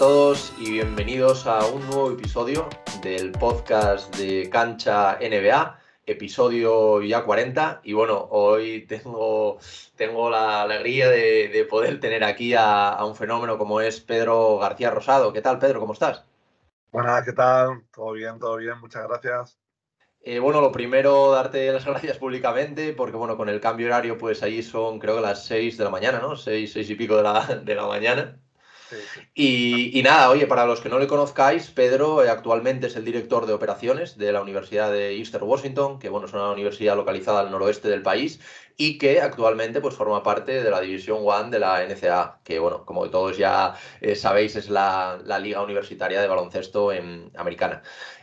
todos y bienvenidos a un nuevo episodio del podcast de Cancha NBA, episodio ya 40. Y bueno, hoy tengo, tengo la alegría de, poder tener aquí a, un fenómeno como es Pedro García Rosado. ¿Qué tal, Pedro? ¿Cómo estás? Buenas, ¿qué tal? Todo bien, todo bien, muchas gracias. Eh, bueno, lo primero, darte las gracias públicamente, porque bueno, con el cambio horario, pues ahí son creo que las 6 de la mañana, ¿no? 6, 6 y pico de la, de la mañana. Y, nada, oye, para los que no le conozcáis, Pedro eh, actualmente es el director de operaciones de la Universidad de Eastern Washington, que bueno, es una universidad localizada al noroeste del país y que actualmente pues forma parte de la División One de la NCAA, que bueno, como todos ya eh, sabéis es la, la, liga universitaria de baloncesto en, americana.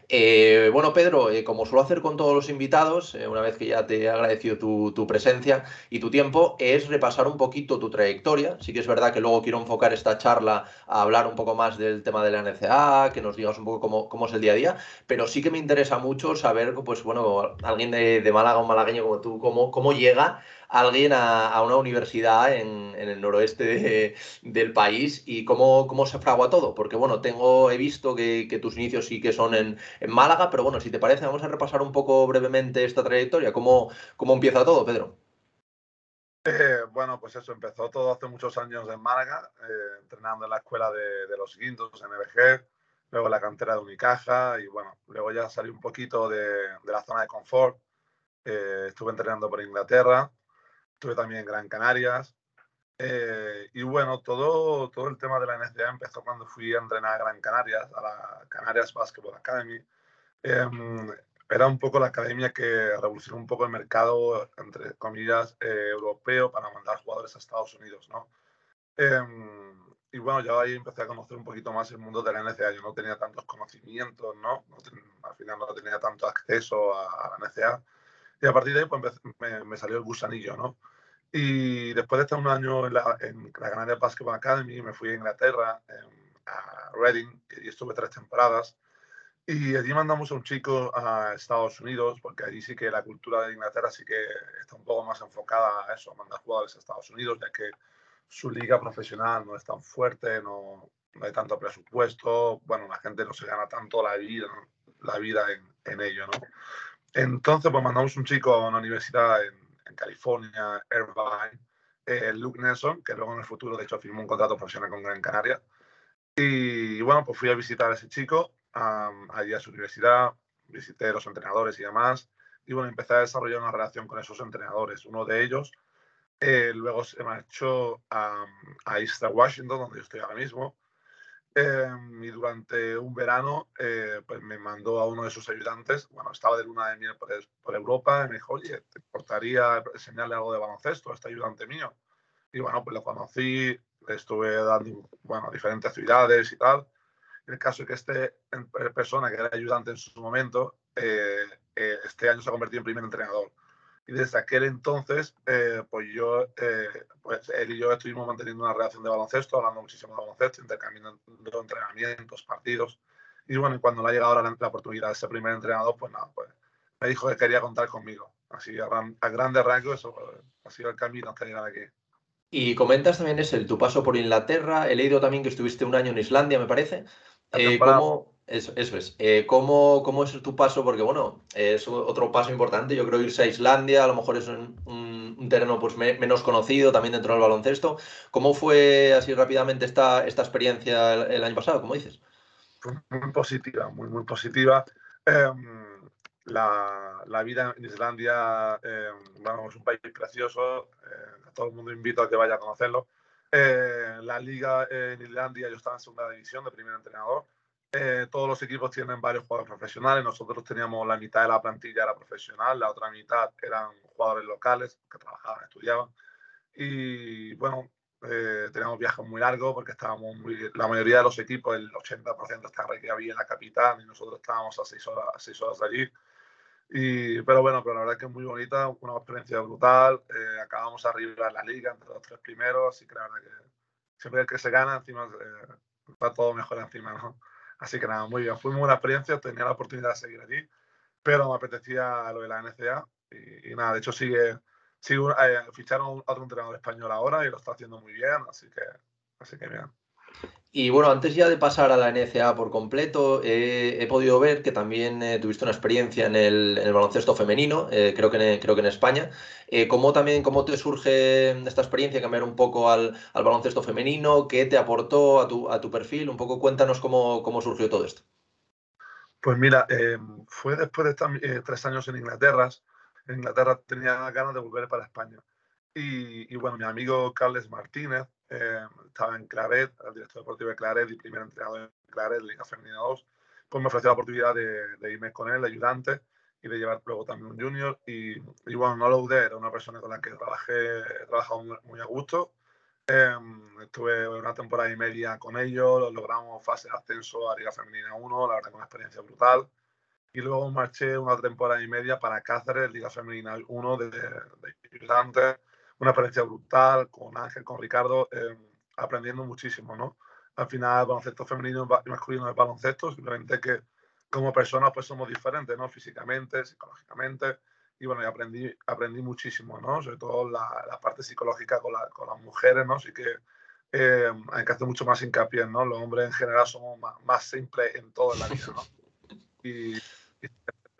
Eh, bueno, Pedro, eh, como suelo hacer con todos los invitados, eh, una vez que ya te he agradecido tu, presencia y tu tiempo, es repasar un poquito tu trayectoria. Sí que es verdad que luego quiero enfocar esta charla a hablar un poco más del tema de la NCA, que nos digas un poco cómo, es el día a día, pero sí que me interesa mucho saber, pues bueno, alguien de, de Málaga, un malagueño como tú, cómo, cómo llega alguien a, una universidad en, el noroeste del país y cómo, cómo se fragua todo. Porque bueno, tengo, he visto que, tus inicios sí que son en, Málaga, pero bueno, si te parece, vamos a repasar un poco brevemente esta trayectoria. ¿Cómo, cómo empieza todo, Pedro? Eh, bueno, pues eso, empezó todo hace muchos años en Málaga, eh, entrenando en la escuela de, los Guindos, en MBG, luego en la cantera de Unicaja y bueno, luego ya salí un poquito de, la zona de confort, eh, estuve entrenando por Inglaterra estuve también en Gran Canarias. Eh, y bueno, todo, todo el tema de la NCA empezó cuando fui a entrenar a Gran Canarias, a la Canarias Basketball Academy. Em, era un poco la academia que revolucionó un poco el mercado, entre comillas, eh, europeo para mandar jugadores a Estados Unidos, ¿no? Em, y bueno, yo ahí empecé a conocer un poquito más el mundo de la NCA. Yo no tenía tantos conocimientos, ¿no? al final no tenía tanto acceso a, a la NCA. Y a partir de ahí pues, me, salió el gusanillo, ¿no? Y después de estar un año en la, en la Canadian Basketball Academy, me fui a Inglaterra, a Reading, y estuve tres temporadas. Y allí mandamos a un chico a Estados Unidos, porque allí sí que la cultura de Inglaterra sí que está un poco más enfocada a eso, a mandar jugadores a Estados Unidos, ya que su liga profesional no es tan fuerte, no, no hay tanto presupuesto, bueno, la gente no se gana tanto la vida, la vida en, en ello, ¿no? Entonces, pues mandamos un chico a una universidad en, California, Irvine, eh, Luke Nelson, que luego en el futuro, de hecho, firmó un contrato profesional con Gran Canaria. Y, bueno, pues fui a visitar a ese chico allí a su universidad, visité a los entrenadores y demás. Y bueno, empecé a desarrollar una relación con esos entrenadores. Uno de ellos eh, luego se marchó a, a Washington, donde yo estoy ahora mismo. Em, y durante un verano eh, pues me mandó a uno de sus ayudantes, bueno, estaba de luna de miel por, Europa, y me dijo, oye, ¿te importaría enseñarle algo de baloncesto a este ayudante mío? Y bueno, pues lo conocí, estuve dando, bueno, diferentes actividades y tal. el caso es que este persona que era ayudante en su momento, eh, eh, este año se ha convertido en primer entrenador. Y desde aquel entonces, eh, pues yo, eh, pues él y yo estuvimos manteniendo una relación de baloncesto, hablando muchísimo de baloncesto, intercambiando entrenamientos, partidos. Y bueno, cuando le ha llegado la, la, oportunidad de ser primer entrenador, pues nada, pues me dijo que quería contar conmigo. Así, a, a grandes rasgos, eso pues, ha sido el camino hasta llegar aquí. Y comentas también es el tu paso por Inglaterra. He leído también que estuviste un año en Islandia, me parece. Eh, ¿cómo, eso, eso es. Eh, ¿cómo, ¿cómo, es tu paso? Porque, bueno, es otro paso importante. Yo creo irse a Islandia, a lo mejor es un, un, terreno pues, menos conocido también dentro del baloncesto. ¿Cómo fue así rápidamente esta, esta experiencia el, año pasado, como dices? Muy positiva, muy, muy positiva. Em, la, la, vida en Islandia, eh, es un país precioso. Eh, a todo el mundo invito a que vaya a conocerlo. Eh, la liga en Islandia, yo estaba en segunda división de primer entrenador eh, todos los equipos tienen varios jugadores profesionales. Nosotros teníamos la mitad de la plantilla era profesional, la otra mitad eran jugadores locales que trabajaban, estudiaban. Y bueno, eh, teníamos viajes muy largos porque estábamos muy, la mayoría de los equipos, el 80% estaba había en la capital y nosotros estábamos a seis horas, a seis horas de allí. Y, pero bueno, pero la verdad es que es muy bonita, una experiencia brutal. Eh, acabamos arriba en la liga entre los tres primeros, así que la verdad que siempre el que se gana, encima eh, va todo mejor encima, ¿no? Así que nada, muy bien. Fue muy buena experiencia, tenía la oportunidad de seguir allí, pero me apetecía lo de la NCA y, nada, de hecho sigue, sigue eh, ficharon a otro entrenador español ahora y lo está haciendo muy bien, así que, así que bien. Y bueno, antes ya de pasar a la NCA por completo, he podido ver que también eh, tuviste una experiencia en el, baloncesto femenino, eh, creo, que en, creo que en España. Eh, ¿cómo, también, ¿Cómo te surge esta experiencia, cambiar un poco al, baloncesto femenino? ¿Qué te aportó a tu, a tu perfil? Un poco cuéntanos cómo, cómo surgió todo esto. Pues mira, fue después de tres años en Inglaterra. En Inglaterra tenía ganas de volver para España. Y, y bueno, mi amigo Carles Martínez, eh, estaba en Claret, el director deportivo de Claret y primer entrenador en Claret, Liga Femenina 2, pues me ofreció la oportunidad de, irme con él, de ayudante, y de llevar luego también un junior. Y, y bueno, no lo dudé, era una persona con la que trabajé, he trabajado muy, a gusto. Em, estuve una temporada y media con ellos, logramos fase de ascenso a Liga Femenina 1, la verdad que una experiencia brutal. Y luego marché una temporada y media para Cáceres, Liga Femenina 1 de, de ayudante una experiencia brutal con Ángel, con Ricardo, eh, aprendiendo muchísimo, ¿no? Al final, baloncesto femenino y masculino es baloncesto, simplemente que como personas pues somos diferentes, ¿no? Físicamente, psicológicamente, y bueno, y aprendí, aprendí muchísimo, ¿no? Sobre todo la, la parte psicológica con, la, con, las mujeres, ¿no? Así que eh, hay que hacer mucho más hincapié, ¿no? Los hombres en general somos más, más simples en todo en la vida, ¿no? Y,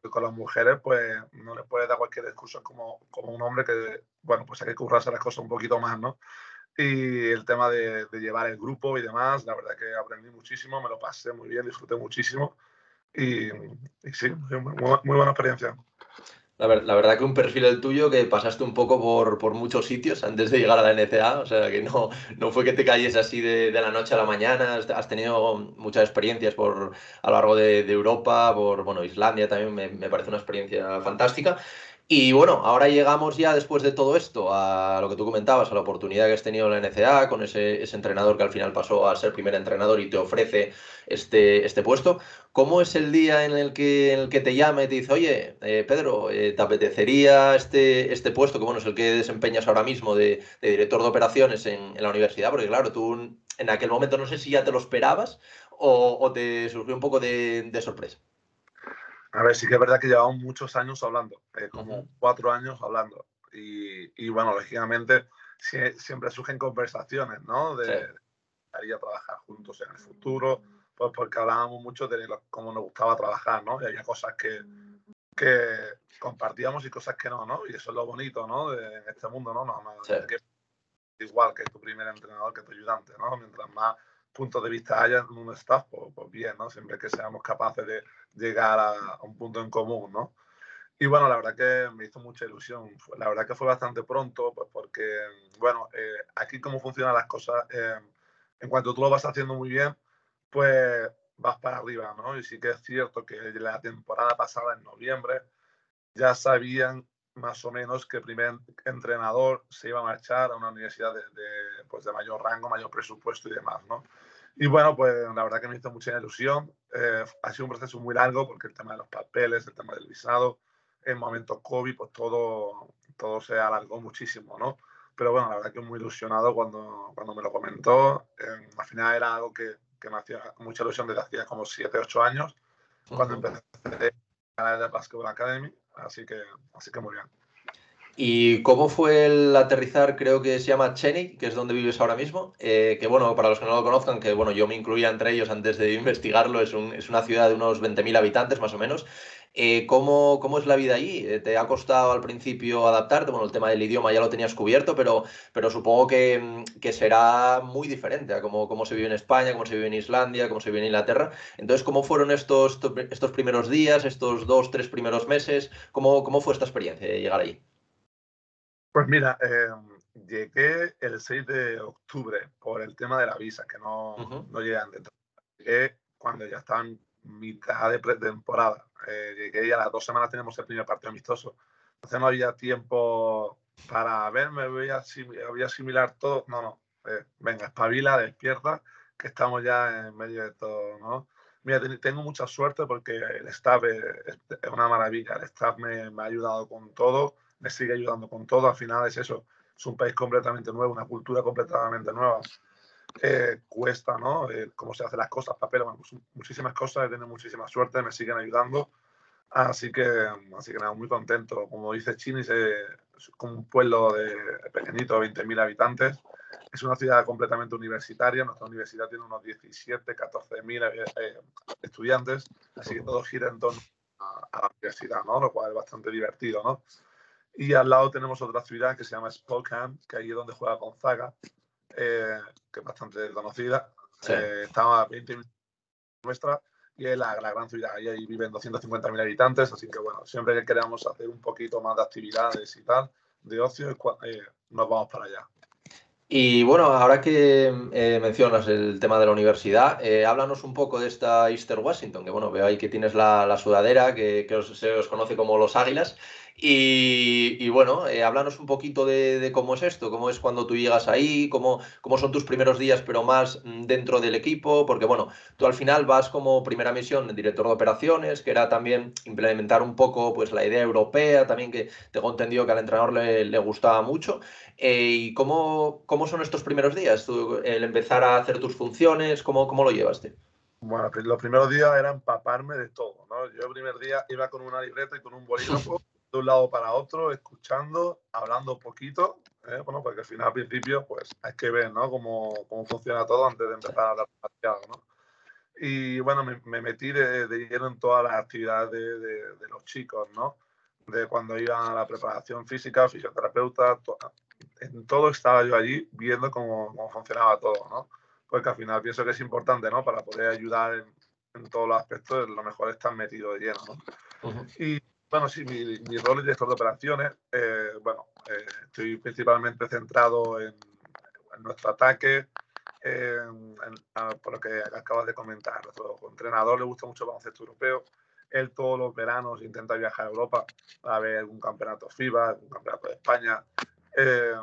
con las mujeres, pues no les puedes dar cualquier discurso como, como un hombre que, bueno, pues hay que currarse las cosas un poquito más, ¿no? Y el tema de, llevar el grupo y demás, la verdad que aprendí muchísimo, me lo pasé muy bien, disfruté muchísimo y, sí, muy buena experiencia. La, verdad que un perfil el tuyo que pasaste un poco por, por, muchos sitios antes de llegar a la NCA, o sea que no, no fue que te calles así de, de la noche a la mañana, has, tenido muchas experiencias por, a lo largo de, de Europa, por bueno, Islandia también me, me, parece una experiencia fantástica. Y bueno, ahora llegamos ya después de todo esto a lo que tú comentabas, a la oportunidad que has tenido en la NCA, con ese, entrenador que al final pasó a ser primer entrenador y te ofrece este, este puesto. ¿Cómo es el día en el que, en el que te llama y te dice, oye, eh, Pedro, eh, ¿te apetecería este, este puesto, que bueno, es el que desempeñas ahora mismo de, director de operaciones en, la universidad? Porque claro, tú en aquel momento no sé si ya te lo esperabas o, te surgió un poco de sorpresa. A ver, sí que es verdad que llevamos muchos años hablando, eh, como cuatro años hablando. Y, y bueno, lógicamente siempre surgen conversaciones, ¿no? De, sí. trabajar juntos en el futuro, pues porque hablábamos mucho de cómo nos gustaba trabajar, ¿no? Y había cosas que, que compartíamos y cosas que no, ¿no? Y eso es lo bonito, ¿no? De, en este mundo, ¿no? no, no sí. que, igual que tu primer entrenador, que tu ayudante, ¿no? Mientras más puntos de vista haya en un staff, pues, pues, bien, ¿no? Siempre que seamos capaces de llegar a, un punto en común, ¿no? Y bueno, la verdad que me hizo mucha ilusión. La verdad que fue bastante pronto, pues porque, bueno, eh, aquí cómo funcionan las cosas, eh, en cuanto tú lo vas haciendo muy bien, pues vas para arriba, ¿no? Y sí que es cierto que la temporada pasada, en noviembre, ya sabían más o menos que el primer entrenador se iba a marchar a una universidad de, de, pues de mayor rango, mayor presupuesto y demás, ¿no? Y bueno, pues la verdad que me hizo mucha ilusión. Eh, ha sido un proceso muy largo porque el tema de los papeles, el tema del visado, en momentos COVID, pues todo, todo se alargó muchísimo, ¿no? Pero bueno, la verdad que muy ilusionado cuando, cuando me lo comentó. Eh, al final era algo que, que, me hacía mucha ilusión desde hacía como 7, 8 años, cuando uh -huh. empecé a la Basketball Academy. Así que, así que muy bien. ¿Y cómo fue el aterrizar? Creo que se llama Chenick, que es donde vives ahora mismo. Eh, que bueno, para los que no lo conozcan, que bueno, yo me incluía entre ellos antes de investigarlo, es, un, es una ciudad de unos 20.000 habitantes más o menos. Eh, ¿cómo, ¿cómo, es la vida allí? Eh, ¿Te ha costado al principio adaptarte? Bueno, el tema del idioma ya lo tenías cubierto, pero, supongo que, que será muy diferente a cómo, se vive en España, cómo se vive en Islandia, cómo se vive en Inglaterra. Entonces, ¿cómo fueron estos, estos primeros días, estos dos, tres primeros meses? ¿Cómo, cómo fue esta experiencia de llegar allí? Pues mira, eh, llegué el 6 de octubre por el tema de la visa, que no, uh -huh. no llegué antes. Llegué cuando ya estaban mitad de pretemporada. Eh, llegué y a las dos semanas tenemos el primer partido amistoso. Entonces no había tiempo para verme, voy a, voy a asimilar todo. No, no. Eh, venga, espabila, despierta, que estamos ya en medio de todo, ¿no? Mira, tengo mucha suerte porque el staff es, es una maravilla. El staff me, me ha ayudado con todo me sigue ayudando con todo. Al final es eso, es un país completamente nuevo, una cultura completamente nueva. Eh, cuesta, ¿no? Eh, cómo se hacen las cosas, papel, bueno, pues, muchísimas cosas, he tenido muchísima suerte, me siguen ayudando. Así que, así que nada, muy contento. Como dice Chini, es como un pueblo de pequeñito, 20.000 habitantes. es una ciudad completamente universitaria. Nuestra universidad tiene unos 17, 14 mil eh, eh, estudiantes, así que todo gira en torno a, la universidad, ¿no? Lo cual es bastante divertido, ¿no? Y al lado tenemos otra ciudad que se llama Spokane, que ahí es donde juega Gonzaga, eh, que es bastante conocida. Sí. está a 20 minutos nuestra y es la, gran ciudad. Ahí, ahí viven 250.000 habitantes, así que bueno, siempre que queramos hacer un poquito más de actividades y tal, de ocio, nos vamos para allá. Y bueno, ahora que eh, mencionas el tema de la universidad, eh, háblanos un poco de esta Easter Washington, que bueno, veo ahí que tienes la, sudadera, que, se os conoce como los Águilas. Y, bueno, eh, háblanos un poquito de, cómo es esto, cómo es cuando tú llegas ahí, cómo, cómo son tus primeros días, pero más mm, dentro del equipo, porque bueno, tú al final vas como primera misión director de operaciones, que era también implementar un poco pues la idea europea, también que tengo entendido que al entrenador le, gustaba mucho. Eh, ¿Y cómo, cómo son estos primeros días? el empezar a hacer tus funciones, ¿cómo, cómo lo llevaste? Bueno, los primeros días eran empaparme de todo. Yo el primer día iba con una libreta y con un bolígrafo de un lado para otro, escuchando, hablando poquito, ¿eh? bueno, porque al final, al principio, pues hay que ver, ¿no? Cómo, cómo funciona todo antes de empezar a hablar demasiado, ¿no? Y bueno, me, me metí de, de, lleno en todas las actividades de, de, los chicos, ¿no? De cuando iban a la preparación física, fisioterapeuta, en todo estaba yo allí viendo cómo, cómo, funcionaba todo, ¿no? Porque al final pienso que es importante, ¿no? Para poder ayudar en, en todos los aspectos, lo mejor es estar metido de lleno, ¿no? Y bueno, sí, mi, mi rol es director de operaciones. Eh, bueno, eh, estoy principalmente centrado en, nuestro ataque, por lo que acabas de comentar. Nuestro entrenador le gusta mucho el baloncesto europeo. Él todos los veranos intenta viajar a Europa a ver algún campeonato FIBA, algún campeonato de España. Eh,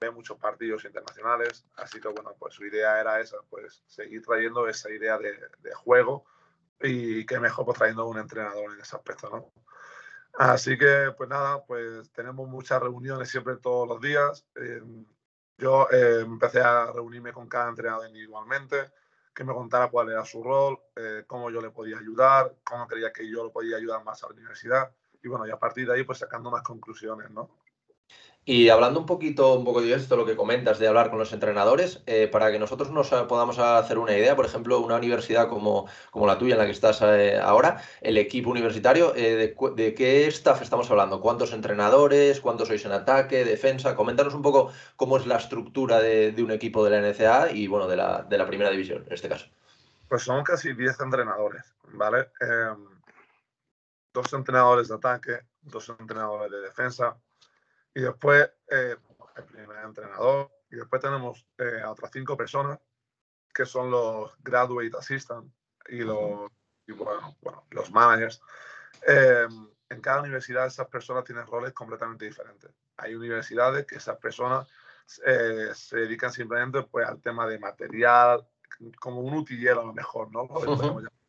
ve muchos partidos internacionales. Así que, bueno, pues su idea era esa, pues seguir trayendo esa idea de, de juego y qué mejor pues trayendo un entrenador en ese aspecto, ¿no? Así que, pues nada, pues tenemos muchas reuniones siempre todos los días. Eh, yo eh, empecé a reunirme con cada entrenador individualmente, que me contara cuál era su rol, eh, cómo yo le podía ayudar, cómo creía que yo lo podía ayudar más a la universidad. Y bueno, y a partir de ahí, pues sacando más conclusiones, ¿no? Y hablando un poquito, un poco de esto, lo que comentas de hablar con los entrenadores, eh, para que nosotros nos podamos hacer una idea, por ejemplo, una universidad como, como la tuya en la que estás eh, ahora, el equipo universitario, eh, de, qué staff estamos hablando? ¿Cuántos entrenadores? ¿Cuántos sois en ataque, defensa? Coméntanos un poco cómo es la estructura de, un equipo de la NCA y, bueno, de la, de la primera división, en este caso. Pues son casi 10 entrenadores, ¿vale? Em, dos entrenadores de ataque, dos entrenadores de defensa, y después eh, el primer entrenador. Y después tenemos eh, a otras cinco personas que son los graduate assistant y los, bueno, bueno, los managers. Eh, en cada universidad esas personas tienen roles completamente diferentes. Hay universidades que esas personas se dedican simplemente pues, al tema de material, como un utillero a lo mejor, ¿no?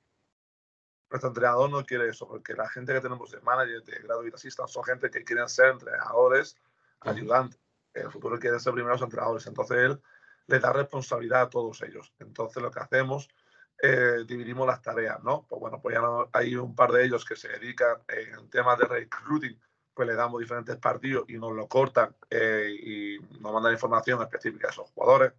Nuestro entrenador no quiere eso, porque la gente que tenemos de manager, de graduate assistant, son gente que quieren ser entrenadores, ayudantes. En el futuro quieren ser primeros entrenadores. Entonces él le da responsabilidad a todos ellos. Entonces lo que hacemos, eh, dividimos las tareas, ¿no? Pues bueno, pues ya hay un par de ellos que se dedican en temas de recruiting, pues le damos diferentes partidos y nos lo cortan eh, y nos mandan información específica a esos jugadores.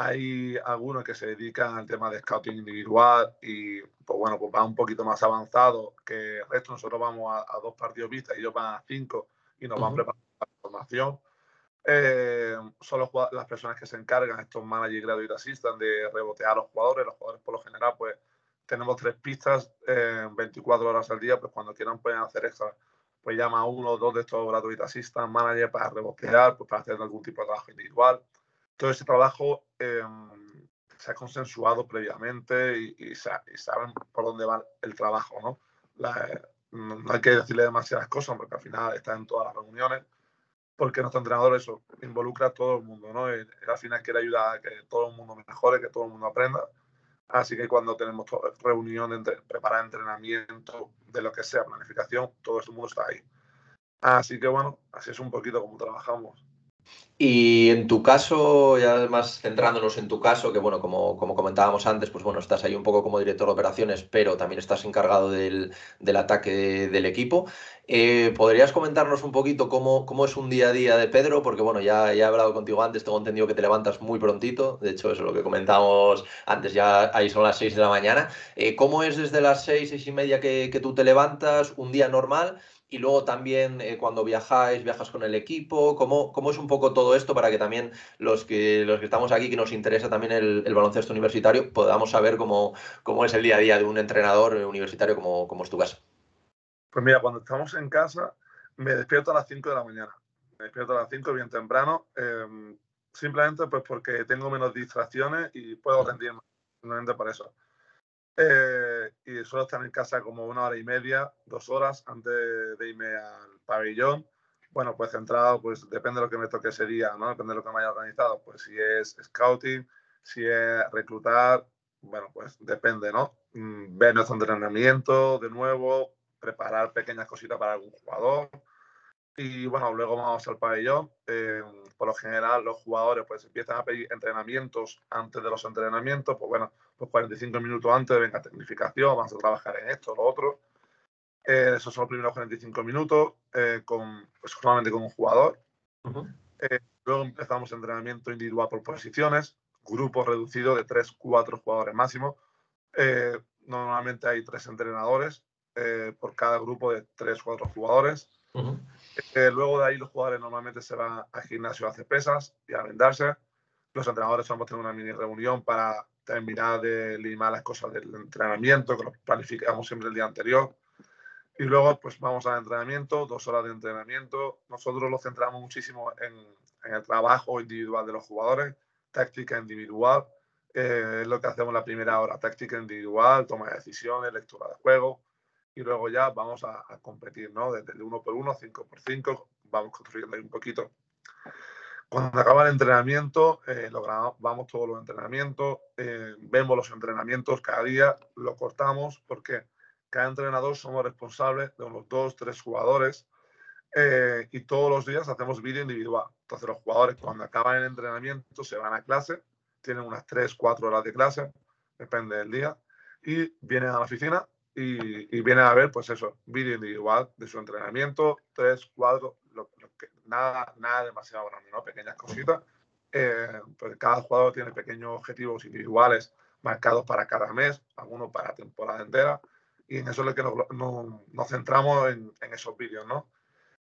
Hay algunos que se dedican al tema de scouting individual y, pues bueno, pues va un poquito más avanzado que el resto. Nosotros vamos a, dos partidos vistas y ellos van a cinco y nos van preparando la formación. Eh, son las personas que se encargan, estos managers graduate assistant, de rebotear a los jugadores. Los jugadores, por lo general, pues tenemos tres pistas eh, 24 horas al día, pues cuando quieran pueden hacer extra, pues llama a uno o dos de estos graduate assistant managers para rebotear, pues para hacer algún tipo de trabajo individual todo ese trabajo em, se ha consensuado previamente y, saben por dónde va el trabajo, ¿no? no hay que decirle demasiadas cosas porque al final está en todas las reuniones, porque nuestro entrenador eso involucra a todo el mundo, ¿no? Él, al final quiere ayudar a que todo el mundo mejore, que todo el mundo aprenda. Así que cuando tenemos reuniones, preparar entrenamiento, de lo que sea, planificación, todo ese mundo está ahí. Así que bueno, así es un poquito como trabajamos. Y en tu caso, ya además centrándonos en tu caso, que bueno, como, como, comentábamos antes, pues bueno, estás ahí un poco como director de operaciones, pero también estás encargado del, del ataque del equipo. Eh, ¿Podrías comentarnos un poquito cómo, cómo, es un día a día de Pedro? Porque bueno, ya, ya he hablado contigo antes, tengo entendido que te levantas muy prontito, de hecho eso es lo que comentamos antes, ya ahí son las 6 de la mañana. Eh, ¿Cómo es desde las 6, 6 y media que, que tú te levantas, un día normal? Y luego también eh, cuando viajáis, viajas con el equipo, ¿cómo, ¿cómo, es un poco todo esto para que también los que, los que estamos aquí, que nos interesa también el, baloncesto universitario, podamos saber cómo, cómo, es el día a día de un entrenador universitario como, como es tu caso? Pues mira, cuando estamos en casa, me despierto a las 5 de la mañana. Me despierto a las 5 bien temprano, em, simplemente pues porque tengo menos distracciones y puedo rendir más, simplemente por eso. Eh, y suelo estar en casa como una hora y media, dos horas antes de irme al pabellón. Bueno, pues centrado, pues depende de lo que me toque ese día, ¿no? Depende de lo que me haya organizado. Pues si es scouting, si es reclutar, bueno, pues depende, ¿no? Mm, ver nuestro entrenamiento de nuevo, preparar pequeñas cositas para algún jugador. Y bueno, luego vamos al pabellón. Eh, por lo general, los jugadores pues empiezan a pedir entrenamientos antes de los entrenamientos. Pues bueno, pues 45 minutos antes, venga, tecnificación, vamos a trabajar en esto, lo otro. Eh, esos son los primeros 45 minutos, eh, con, pues, solamente con un jugador. Eh, luego empezamos entrenamiento individual por posiciones, grupos reducidos de 3, 4 jugadores máximo. normalmente hay tres entrenadores por cada grupo de 3, 4 jugadores. Luego de ahí los jugadores normalmente se van al gimnasio a hacer pesas y a vendarse. Los entrenadores vamos a tener una mini reunión para terminar de limar las cosas del entrenamiento, que lo planificamos siempre el día anterior. Y luego, pues vamos al entrenamiento, dos horas de entrenamiento. Nosotros lo centramos muchísimo en, el trabajo individual de los jugadores, táctica individual. Eh, es lo que hacemos la primera hora, táctica individual, toma de decisiones, lectura de juego. Y luego ya vamos a, competir, ¿no? Desde el 1 por 1, 5 por 5, vamos construyendo ahí un poquito cuando acaba el entrenamiento, eh, lo grabamos todos los entrenamientos, eh, vemos los entrenamientos cada día, lo cortamos porque cada entrenador somos responsables de unos dos, tres jugadores eh, y todos los días hacemos vídeo individual. Entonces los jugadores cuando acaban el entrenamiento se van a clase, tienen unas tres, cuatro horas de clase, depende del día, y vienen a la oficina y, y vienen a ver, pues eso, vídeo individual de su entrenamiento, tres, cuatro, lo, nada, nada demasiado grande, ¿no? Pequeñas cositas. Eh, pues cada jugador tiene pequeños objetivos individuales marcados para cada mes, algunos para temporada entera, y en eso es lo que nos, nos, centramos en, en, esos vídeos, ¿no?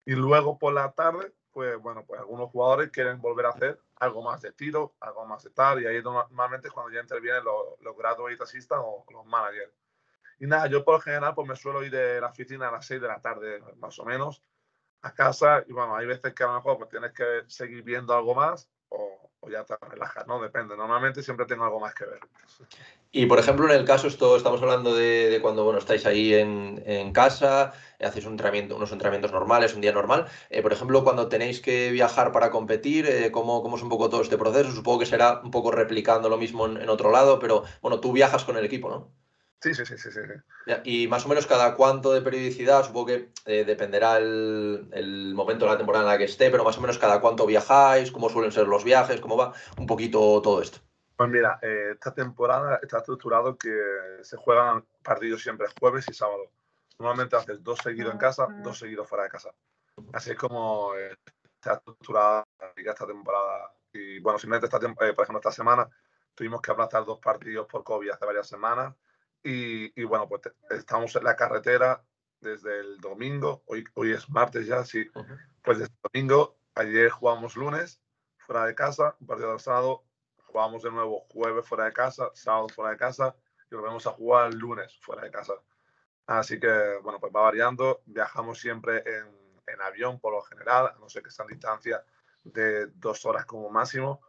Y luego por la tarde, pues bueno, pues algunos jugadores quieren volver a hacer algo más de tiro, algo más de tal, y ahí normalmente es cuando ya intervienen los, los graduate assistants o los managers. Y nada, yo por lo general pues me suelo ir de la oficina a las 6 de la tarde, más o menos, a casa y bueno, hay veces que a lo mejor pues, tienes que seguir viendo algo más o, o, ya te relajas, ¿no? Depende. Normalmente siempre tengo algo más que ver. Y por ejemplo, en el caso, esto estamos hablando de, de cuando bueno, estáis ahí en, en, casa, hacéis un entrenamiento, unos entrenamientos normales, un día normal. Eh, por ejemplo, cuando tenéis que viajar para competir, eh, ¿cómo, ¿cómo, es un poco todo este proceso? Supongo que será un poco replicando lo mismo en, en otro lado, pero bueno, tú viajas con el equipo, ¿no? Sí, sí, sí, sí. sí. Y más o menos cada cuánto de periodicidad, supongo que eh, dependerá el, el, momento de la temporada en la que esté, pero más o menos cada cuánto viajáis, cómo suelen ser los viajes, cómo va un poquito todo esto. Pues mira, eh, esta temporada está estructurado que se juegan partidos siempre jueves y sábado. Normalmente haces dos seguidos en casa, dos seguidos fuera de casa. Así es como eh, está estructurada esta temporada. Y bueno, simplemente esta, eh, por ejemplo, esta semana tuvimos que aplazar dos partidos por COVID hace varias semanas y, y, bueno, pues estamos en la carretera desde el domingo, hoy, hoy es martes ya, sí, uh -huh. pues desde el domingo, ayer jugamos lunes fuera de casa, un partido de sábado, jugamos de nuevo jueves fuera de casa, sábado fuera de casa y volvemos a jugar lunes fuera de casa. Así que, bueno, pues va variando, viajamos siempre en, en avión por lo general, a no ser que sean distancias de dos horas como máximo,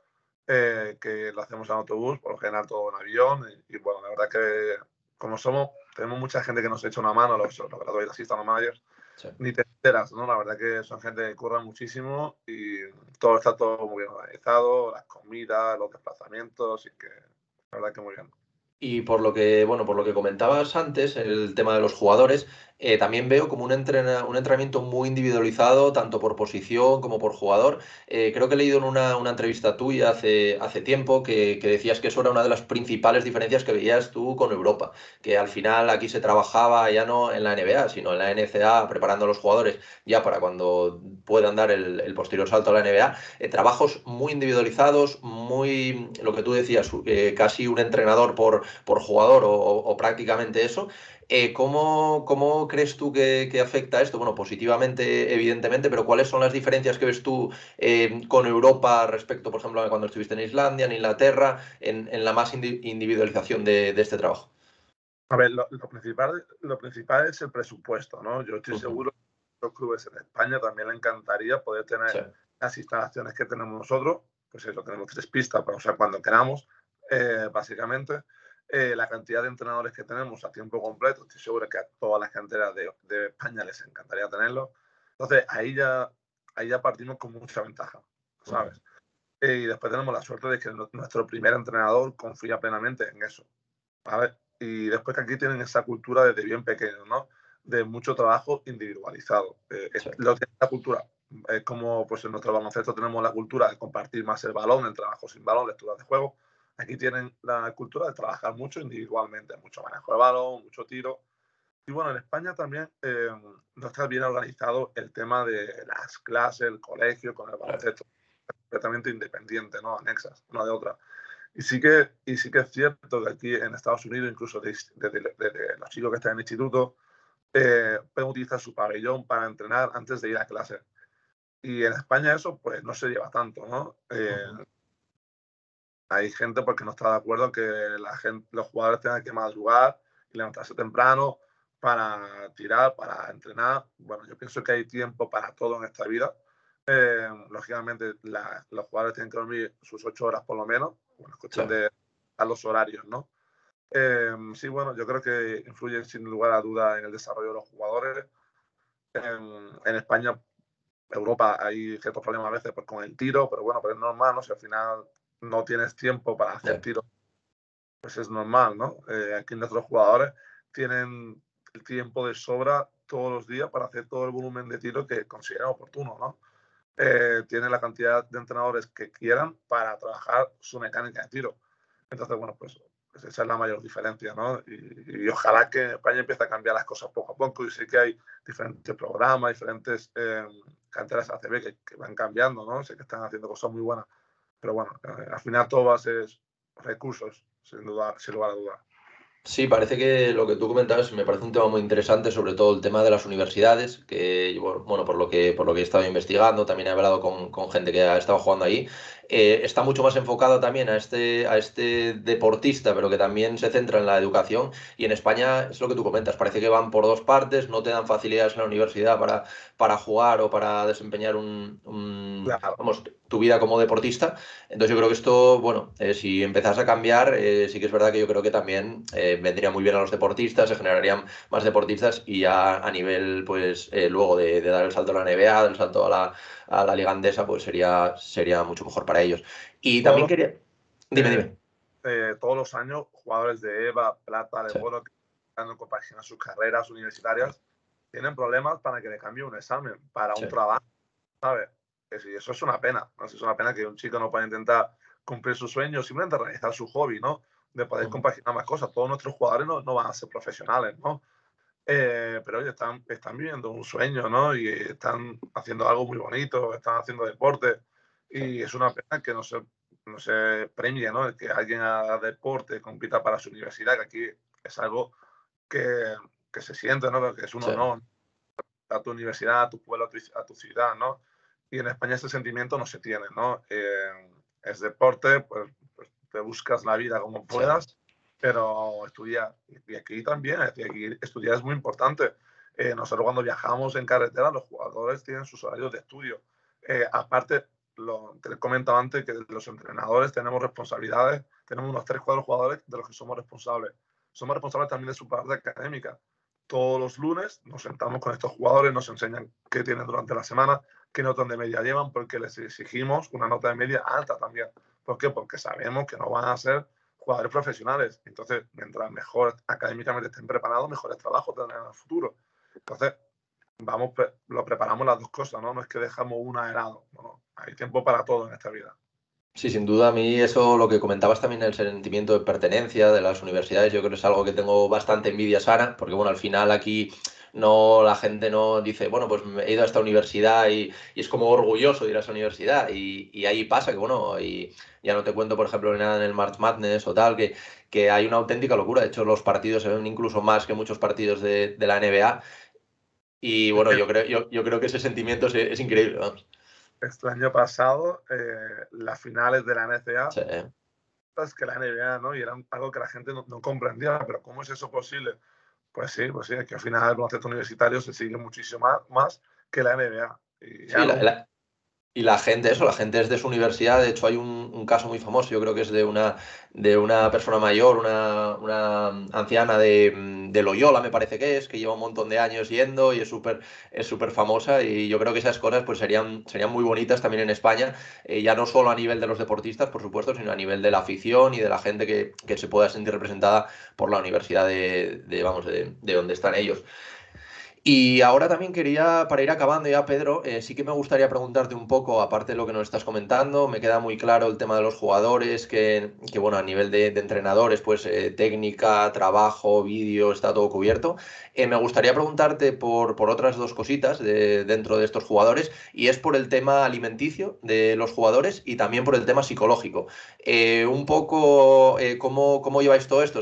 eh, que lo hacemos en autobús, por lo general todo en avión y, y bueno, la verdad que como somos, tenemos mucha gente que nos echa una mano, los, los graduados assistant los managers, sí. ni te enteras, ¿no? La verdad que son gente que curra muchísimo y todo está todo muy bien organizado, las comidas, los desplazamientos, y que la verdad que muy bien. Y por lo que, bueno, por lo que comentabas antes, el tema de los jugadores, eh, también veo como un, entrenamiento muy individualizado, tanto por posición como por jugador. Eh, creo que he leído en una, entrevista tuya hace, tiempo que, decías que eso era una de las principales diferencias que veías tú con Europa, que al final aquí se trabajaba ya no en la NBA, sino en la NCA, preparando a los jugadores ya para cuando puedan dar el, posterior salto a la NBA. Eh, trabajos muy individualizados, muy, lo que tú decías, casi un entrenador por jugador o prácticamente eso. Eh, ¿cómo, crees tú que, afecta esto? Bueno, positivamente, evidentemente, pero ¿cuáles son las diferencias que ves tú eh, con Europa respecto, por ejemplo, a cuando estuviste en Islandia, en Inglaterra, en, la más individualización de, este trabajo? A ver, lo, principal, lo principal es el presupuesto, ¿no? Yo estoy seguro que los clubes en España también le encantaría poder tener las instalaciones que tenemos nosotros, pues eso, tenemos tres pistas para usar cuando queramos, eh, básicamente. Eh, la cantidad de entrenadores que tenemos a tiempo completo, estoy seguro que a todas las canteras de, de España les encantaría tenerlo. Entonces, ahí ya, ahí ya partimos con mucha ventaja, ¿sabes? Eh, y después tenemos la suerte de que nuestro primer entrenador confía plenamente en eso, ¿vale? Y después que aquí tienen esa cultura desde bien pequeño, ¿no? De mucho trabajo individualizado. Eh, lo que es la cultura, es como pues en nuestro baloncesto tenemos la cultura de compartir más el balón, el trabajo sin balón, lecturas de juego Aquí tienen la cultura de trabajar mucho individualmente, mucho manejo de balón, mucho tiro. Y bueno, en España también eh, no está bien organizado el tema de las clases, el colegio, con el baloncesto completamente independiente, ¿no? Anexas, una de otra. Y sí, que, y sí que es cierto que aquí en Estados Unidos, incluso desde, los chicos que están en el instituto, eh, pueden utilizar su pabellón para entrenar antes de ir a clase. Y en España eso pues no se lleva tanto, ¿no? Eh, hay gente porque no está de acuerdo que la gente, los jugadores tengan que madrugar y levantarse temprano para tirar, para entrenar. Bueno, yo pienso que hay tiempo para todo en esta vida. Eh, lógicamente, los jugadores tienen que dormir sus ocho horas por lo menos. Bueno, es cuestión de a los horarios, ¿no? Eh, sí, bueno, yo creo que influye sin lugar a duda en el desarrollo de los jugadores. En, en España, Europa, hay ciertos problemas a veces pues, con el tiro, pero bueno, pero es normal, ¿no? Si al final no tienes tiempo para hacer tiro, pues es normal, ¿no? Eh, aquí nuestros jugadores tienen el tiempo de sobra todos los días para hacer todo el volumen de tiro que consideran oportuno, ¿no? Eh, tienen la cantidad de entrenadores que quieran para trabajar su mecánica de tiro. Entonces, bueno, pues, pues esa es la mayor diferencia, ¿no? Y, ojalá que España empiece a cambiar las cosas poco a poco. Y sé que hay diferentes programas, diferentes eh, canteras ACB que, que, van cambiando, ¿no? Sé que están haciendo cosas muy buenas. Pero bueno, eh, al final todo va a ser recursos, sin, duda, sin lugar a dudas. Sí, parece que lo que tú comentabas me parece un tema muy interesante, sobre todo el tema de las universidades, que bueno, por lo que, por lo que he estado investigando, también he hablado con, con gente que ha estado jugando ahí, eh, está mucho más enfocado también a este, a este deportista, pero que también se centra en la educación. Y en España es lo que tú comentas, parece que van por dos partes, no te dan facilidades en la universidad para, para jugar o para desempeñar un, vamos, tu vida como deportista. Entonces yo creo que esto, bueno, eh, si empezás a cambiar, eh, sí que es verdad que yo creo que también vendría muy bien a los deportistas, se generarían más deportistas y ya a nivel, pues, luego de, de, dar el salto a la NBA, del salto a la, a la liga andesa, pues sería, sería mucho mejor para ellos. Y también quería... Dime, dime. Eh, todos los años, jugadores de EVA, Plata, de Oro, que están compaginar sus carreras universitarias, tienen problemas para que le cambie un examen, para un trabajo, ¿sabes? Y eso es una pena, es una pena que un chico no pueda intentar cumplir sus sueños, simplemente realizar su hobby, ¿no? De poder compaginar más cosas. Todos nuestros jugadores no, no van a ser profesionales, ¿no? Eh, pero ellos están, están viviendo un sueño, ¿no? Y están haciendo algo muy bonito, están haciendo deporte. Y es una pena que no se, no se premie, ¿no? Que alguien haga deporte, compita para su universidad, que aquí es algo que, que se siente, ¿no? Que es un honor a tu universidad, a tu pueblo, a tu, ciudad, ¿no? Y en España ese sentimiento no se tiene, ¿no? Eh, es deporte, pues, pues, te buscas la vida como puedas pero estudiar. Y aquí también, aquí estudiar es muy importante. Eh, nosotros cuando viajamos en carretera, los jugadores tienen sus horarios de estudio. Eh, aparte, lo, te he comentado antes que los entrenadores tenemos responsabilidades, tenemos unos 3, 4 jugadores de los que somos responsables. Somos responsables también de su parte académica. Todos los lunes nos sentamos con estos jugadores, nos enseñan qué tienen durante la semana, qué notas de media llevan, porque les exigimos una nota de media alta también. ¿Por qué? Porque sabemos que no van a ser jugadores profesionales. Entonces, mientras mejor académicamente estén preparados, mejores trabajos tendrán en el futuro. Entonces, vamos, lo preparamos las dos cosas, ¿no? No es que dejamos una de lado. Hay tiempo para todo en esta vida. Sí, sin duda, a mí eso, lo que comentabas también, el sentimiento de pertenencia de las universidades, yo creo que es algo que tengo bastante envidia sana, porque bueno, al final aquí no la gente no dice, bueno, pues he ido a esta universidad y, es como orgulloso de ir a esa universidad y, ahí pasa que, bueno, y ya no te cuento, por ejemplo, nada en el March Madness o tal, que, que hay una auténtica locura, de hecho los partidos se ven incluso más que muchos partidos de, la NBA y bueno, yo creo, yo, yo creo que ese sentimiento es, increíble, vamos. Este año pasado, eh, las finales de la NCA, es que la NBA, ¿no? Y era algo que la gente no, no comprendía, pero ¿cómo es eso posible? Pues sí, pues sí, es que al final el baloncesto universitario se sigue muchísimo más, más que la NBA. Y sí, la, y la gente, eso, la gente es de su universidad. De hecho, hay un, caso muy famoso, yo creo que es de una, de una persona mayor, una, una anciana de, de, Loyola, me parece que es, que lleva un montón de años yendo y es súper es súper famosa. Y yo creo que esas cosas pues, serían, serían muy bonitas también en España, eh, ya no solo a nivel de los deportistas, por supuesto, sino a nivel de la afición y de la gente que, que se pueda sentir representada por la universidad de, de vamos, de, de donde están ellos. Y ahora también quería, para ir acabando ya, Pedro, eh, sí que me gustaría preguntarte un poco, aparte de lo que nos estás comentando, me queda muy claro el tema de los jugadores, que, que bueno, a nivel de, entrenadores, pues eh, técnica, trabajo, vídeo, está todo cubierto. Eh, me gustaría preguntarte por, por otras dos cositas de, dentro de estos jugadores, y es por el tema alimenticio de los jugadores y también por el tema psicológico. un poco, ¿cómo, ¿cómo, lleváis todo esto?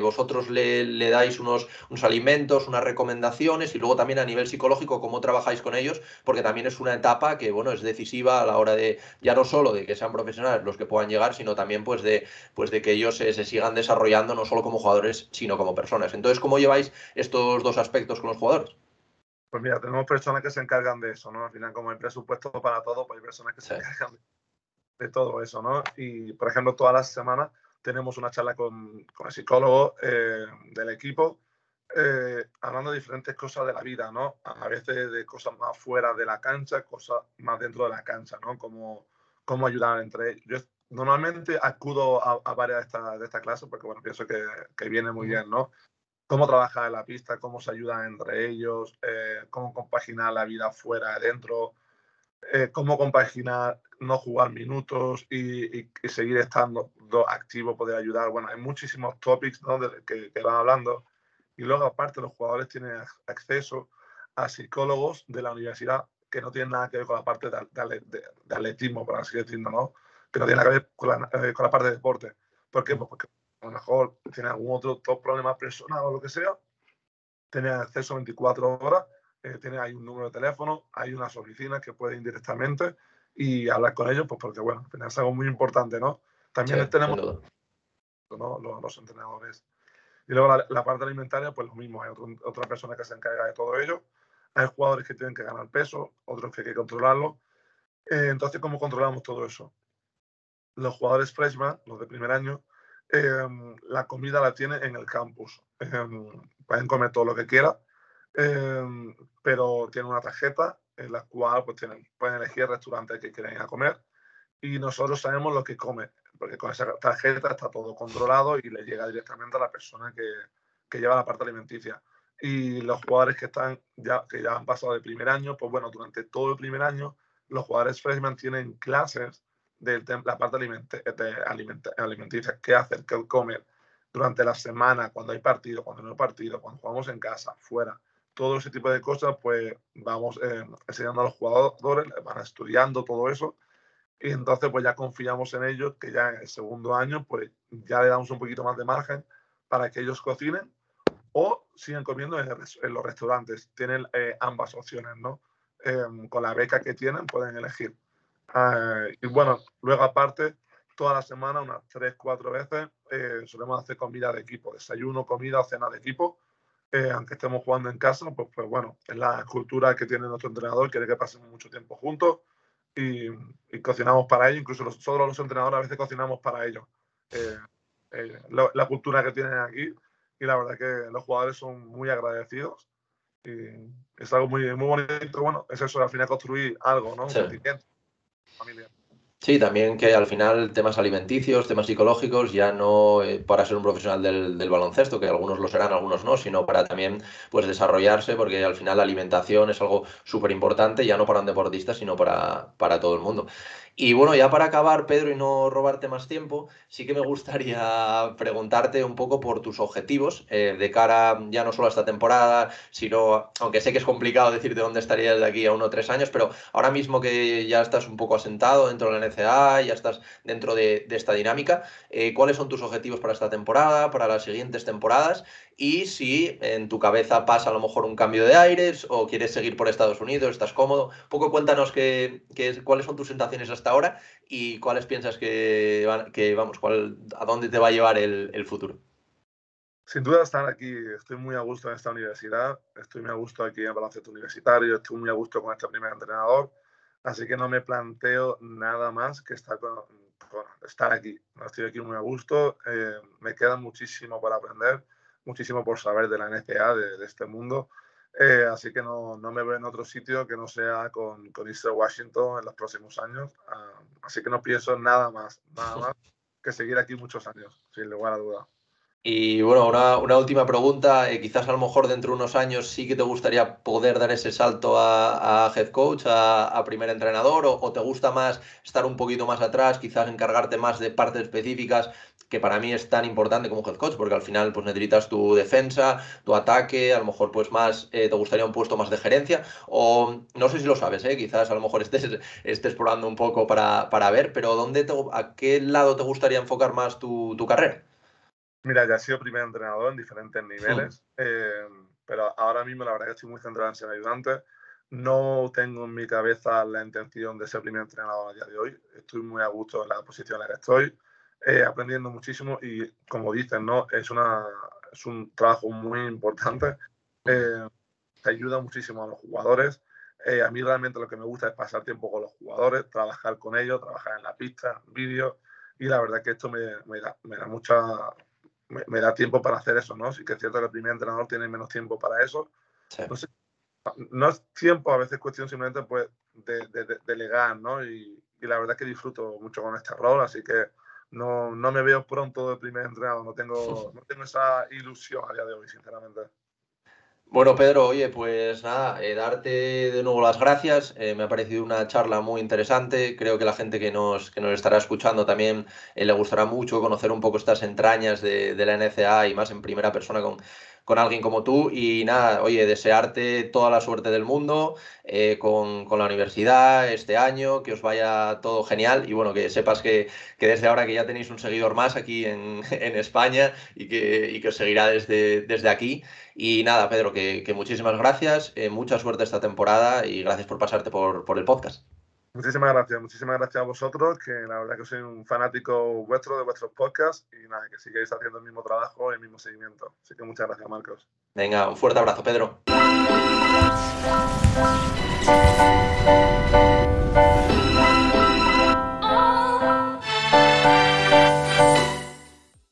¿Vosotros le, le dais unos, unos alimentos, unas recomendaciones? Y luego también a nivel psicológico cómo trabajáis con ellos, porque también es una etapa que bueno, es decisiva a la hora de ya no solo de que sean profesionales los que puedan llegar, sino también pues de pues de que ellos se, sigan desarrollando no solo como jugadores, sino como personas. Entonces, ¿cómo lleváis estos dos aspectos con los jugadores? Pues mira, tenemos personas que se encargan de eso, ¿no? Al final, como hay presupuesto para todo, pues hay personas que se encargan de, todo eso, ¿no? Y, por ejemplo, todas las semanas tenemos una charla con, con el psicólogo eh, del equipo eh, hablando de diferentes cosas de la vida, ¿no? A veces de cosas más fuera de la cancha, cosas más dentro de la cancha, ¿no? Como cómo ayudar entre ellos. Yo normalmente acudo a, varias de estas de esta clases porque, bueno, pienso que, que, viene muy bien, ¿no? Cómo trabajar en la pista, cómo se ayudan entre ellos, eh, cómo compaginar la vida fuera, dentro, eh, cómo compaginar no jugar minutos y, y, seguir estando activo, poder ayudar. Bueno, hay muchísimos topics ¿no? que, que van hablando y luego, aparte, los jugadores tienen acceso a psicólogos de la universidad que no tienen nada que ver con la parte de, atletismo, por así decirlo, ¿no? Que no tienen nada que ver con la, eh, parte de deporte. ¿Por qué? Pues porque a lo mejor tiene algún otro, problema personal o lo que sea, tiene acceso 24 horas, eh, tiene ahí un número de teléfono, hay unas oficinas que pueden ir directamente y hablar con ellos, pues porque, bueno, es algo muy importante, ¿no? También tenemos ¿no? los, los entrenadores y luego la, parte alimentaria, pues lo mismo, hay otra persona que se encarga de todo ello. Hay jugadores que tienen que ganar peso, otros que hay que controlarlo. Eh, entonces, ¿cómo controlamos todo eso? Los jugadores freshman, los de primer año, em, la comida la tienen en el campus. Em, pueden comer todo lo que quieran, em, pero tienen una tarjeta en la cual pues, tienen, pueden elegir el restaurante que quieren ir a comer y nosotros sabemos lo que come porque con esa tarjeta está todo controlado y le llega directamente a la persona que, que lleva la parte alimenticia. Y los jugadores que están ya que ya han pasado de primer año, pues bueno, durante todo el primer año los jugadores freshman tienen clases de la parte alimenticia, qué hacer, qué comer durante la semana, cuando hay partido, cuando no hay partido, cuando jugamos en casa, fuera, todo ese tipo de cosas, pues vamos eh, enseñando a los jugadores, van estudiando todo eso y entonces pues ya confiamos en ellos que ya en el segundo año pues ya le damos un poquito más de margen para que ellos cocinen o sigan comiendo en, los restaurantes. Tienen eh, ambas opciones, ¿no? Em, con la beca que tienen pueden elegir. Ah, y bueno, luego aparte, toda la semana, unas tres, cuatro veces, eh, solemos hacer comida de equipo, desayuno, comida cena de equipo. Eh, aunque estemos jugando en casa, pues, pues bueno, es la cultura que tiene nuestro entrenador, quiere que pasemos mucho tiempo juntos y, cocinamos para ellos, incluso nosotros los entrenadores a veces cocinamos para ellos. Eh, eh, la, cultura que tienen aquí y la verdad que los jugadores son muy agradecidos y es algo muy, muy bonito. Bueno, es eso, al final construir algo, ¿no? Un sí. familia. Sí, también que al final temas alimenticios, temas psicológicos, ya no eh, para ser un profesional del, baloncesto, que algunos lo serán, algunos no, sino para también pues desarrollarse, porque al final la alimentación es algo súper importante, ya no para un deportista, sino para, para todo el mundo. Y bueno, ya para acabar, Pedro, y no robarte más tiempo, sí que me gustaría preguntarte un poco por tus objetivos eh, de cara ya no solo a esta temporada, sino, aunque sé que es complicado decir de dónde estarías de aquí a uno o tres años, pero ahora mismo que ya estás un poco asentado dentro de la NCA, ya estás dentro de, esta dinámica, eh, ¿cuáles son tus objetivos para esta temporada, para las siguientes temporadas? Y si en tu cabeza pasa a lo mejor un cambio de aires o quieres seguir por Estados Unidos, estás cómodo. Un poco cuéntanos qué, cuáles son tus sensaciones hasta ahora y cuáles piensas que, que vamos, cuál, a dónde te va a llevar el, futuro. Sin duda estar aquí, estoy muy a gusto en esta universidad, estoy muy a gusto aquí en el baloncesto universitario, estoy muy a gusto con este primer entrenador, así que no me planteo nada más que estar, con, estar aquí. Estoy aquí muy a gusto, eh, me queda muchísimo para aprender muchísimo por saber de la NCA, de, este mundo. Eh, así que no, no, me veo en otro sitio que no sea con, con Easter Washington en los próximos años. Ah, así que no pienso nada más, nada más que seguir aquí muchos años, sin lugar a duda. Y bueno, una, última pregunta. Eh, quizás a lo mejor dentro de unos años sí que te gustaría poder dar ese salto a, head coach, a, primer entrenador, o, te gusta más estar un poquito más atrás, quizás encargarte más de partes específicas que para mí es tan importante como head coach, porque al final pues necesitas tu defensa, tu ataque, a lo mejor pues más, eh, te gustaría un puesto más de gerencia, o no sé si lo sabes, ¿eh? quizás a lo mejor estés, estés explorando un poco para, para ver, pero ¿dónde ¿a qué lado te gustaría enfocar más tu, tu, carrera? Mira, ya he sido primer entrenador en diferentes niveles, eh, pero ahora mismo la verdad que estoy muy centrado en ser ayudante. No tengo en mi cabeza la intención de ser primer entrenador a día de hoy. Estoy muy a gusto en la posición en la que estoy eh, aprendiendo muchísimo y como dicen, ¿no? es, una, es un trabajo muy importante. Eh, te ayuda muchísimo a los jugadores. Eh, a mí realmente lo que me gusta es pasar tiempo con los jugadores, trabajar con ellos, trabajar en la pista, vídeos. Y la verdad que esto me, me, da, me da, mucha, me, da tiempo para hacer eso, ¿no? Sí que es cierto que el primer entrenador tiene menos tiempo para eso. no es tiempo, a veces es cuestión simplemente pues, de, de, delegar, ¿no? Y, y, la verdad que disfruto mucho con este rol, así que no, no me veo pronto de primer entrenador, no tengo, no tengo esa ilusión a día de hoy, sinceramente. Bueno, Pedro, oye, pues nada, eh, darte de nuevo las gracias. Eh, me ha parecido una charla muy interesante. Creo que la gente que nos, que nos estará escuchando también eh, le gustará mucho conocer un poco estas entrañas de, de, la NCA y más en primera persona con, con alguien como tú. Y nada, oye, desearte toda la suerte del mundo eh, con, con, la universidad este año, que os vaya todo genial y bueno, que sepas que, que desde ahora que ya tenéis un seguidor más aquí en, en España y que, y que, os seguirá desde, desde aquí. Y nada, Pedro, que, que muchísimas gracias, eh, mucha suerte esta temporada y gracias por pasarte por, por el podcast. Muchísimas gracias, muchísimas gracias a vosotros, que la verdad que soy un fanático vuestro, de vuestros podcasts, y nada, que sigáis haciendo el mismo trabajo y el mismo seguimiento. Así que muchas gracias, Marcos. Venga, un fuerte abrazo, Pedro.